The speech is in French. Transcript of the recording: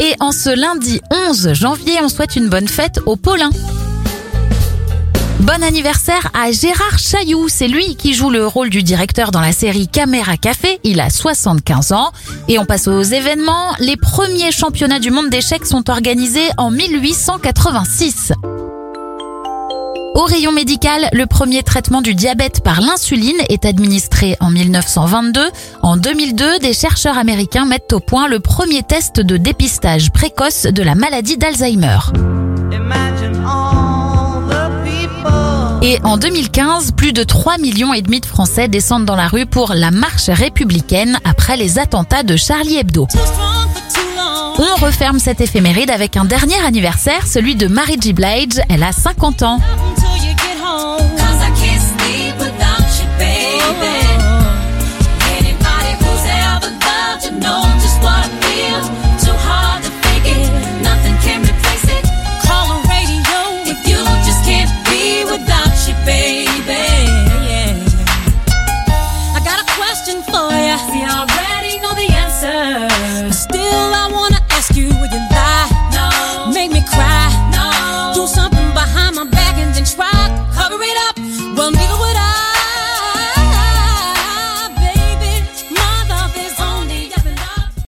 Et en ce lundi 11 janvier, on souhaite une bonne fête aux Paulins. Bon anniversaire à Gérard Chailloux, c'est lui qui joue le rôle du directeur dans la série Caméra Café, il a 75 ans. Et on passe aux événements, les premiers championnats du monde d'échecs sont organisés en 1886. Au rayon médical, le premier traitement du diabète par l'insuline est administré en 1922. En 2002, des chercheurs américains mettent au point le premier test de dépistage précoce de la maladie d'Alzheimer. Et en 2015, plus de 3 millions et demi de Français descendent dans la rue pour la marche républicaine après les attentats de Charlie Hebdo. On referme cette éphéméride avec un dernier anniversaire, celui de Mary J. Blige. Elle a 50 ans.